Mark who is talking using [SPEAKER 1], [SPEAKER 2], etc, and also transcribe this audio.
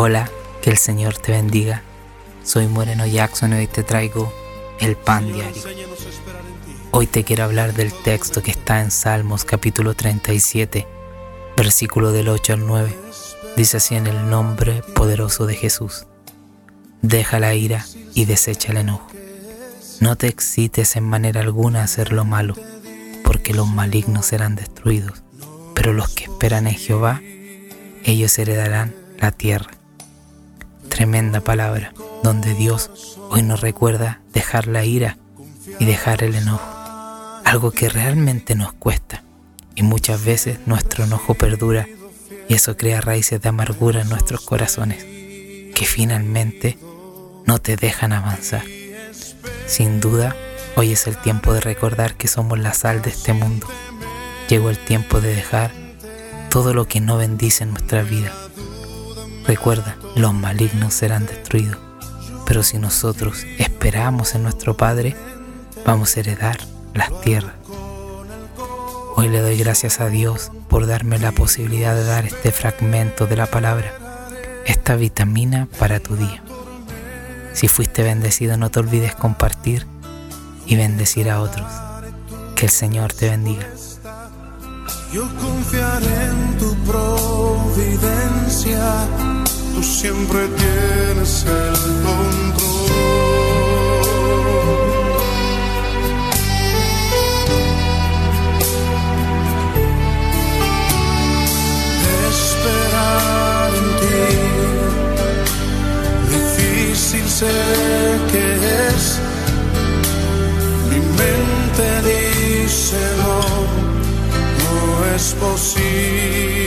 [SPEAKER 1] Hola, que el Señor te bendiga. Soy Moreno Jackson y hoy te traigo el pan diario. Hoy te quiero hablar del texto que está en Salmos capítulo 37, versículo del 8 al 9. Dice así en el nombre poderoso de Jesús. Deja la ira y desecha el enojo. No te excites en manera alguna a hacer lo malo, porque los malignos serán destruidos, pero los que esperan en Jehová, ellos heredarán la tierra. Tremenda palabra, donde Dios hoy nos recuerda dejar la ira y dejar el enojo, algo que realmente nos cuesta y muchas veces nuestro enojo perdura y eso crea raíces de amargura en nuestros corazones que finalmente no te dejan avanzar. Sin duda, hoy es el tiempo de recordar que somos la sal de este mundo. Llegó el tiempo de dejar todo lo que no bendice en nuestra vida Recuerda, los malignos serán destruidos, pero si nosotros esperamos en nuestro Padre, vamos a heredar las tierras. Hoy le doy gracias a Dios por darme la posibilidad de dar este fragmento de la palabra, esta vitamina para tu día. Si fuiste bendecido, no te olvides compartir y bendecir a otros. Que el Señor te bendiga.
[SPEAKER 2] Yo confiaré en tu providencia tú siempre tienes el control. Esperar en ti, difícil sé que es, mi mente dice no, no es posible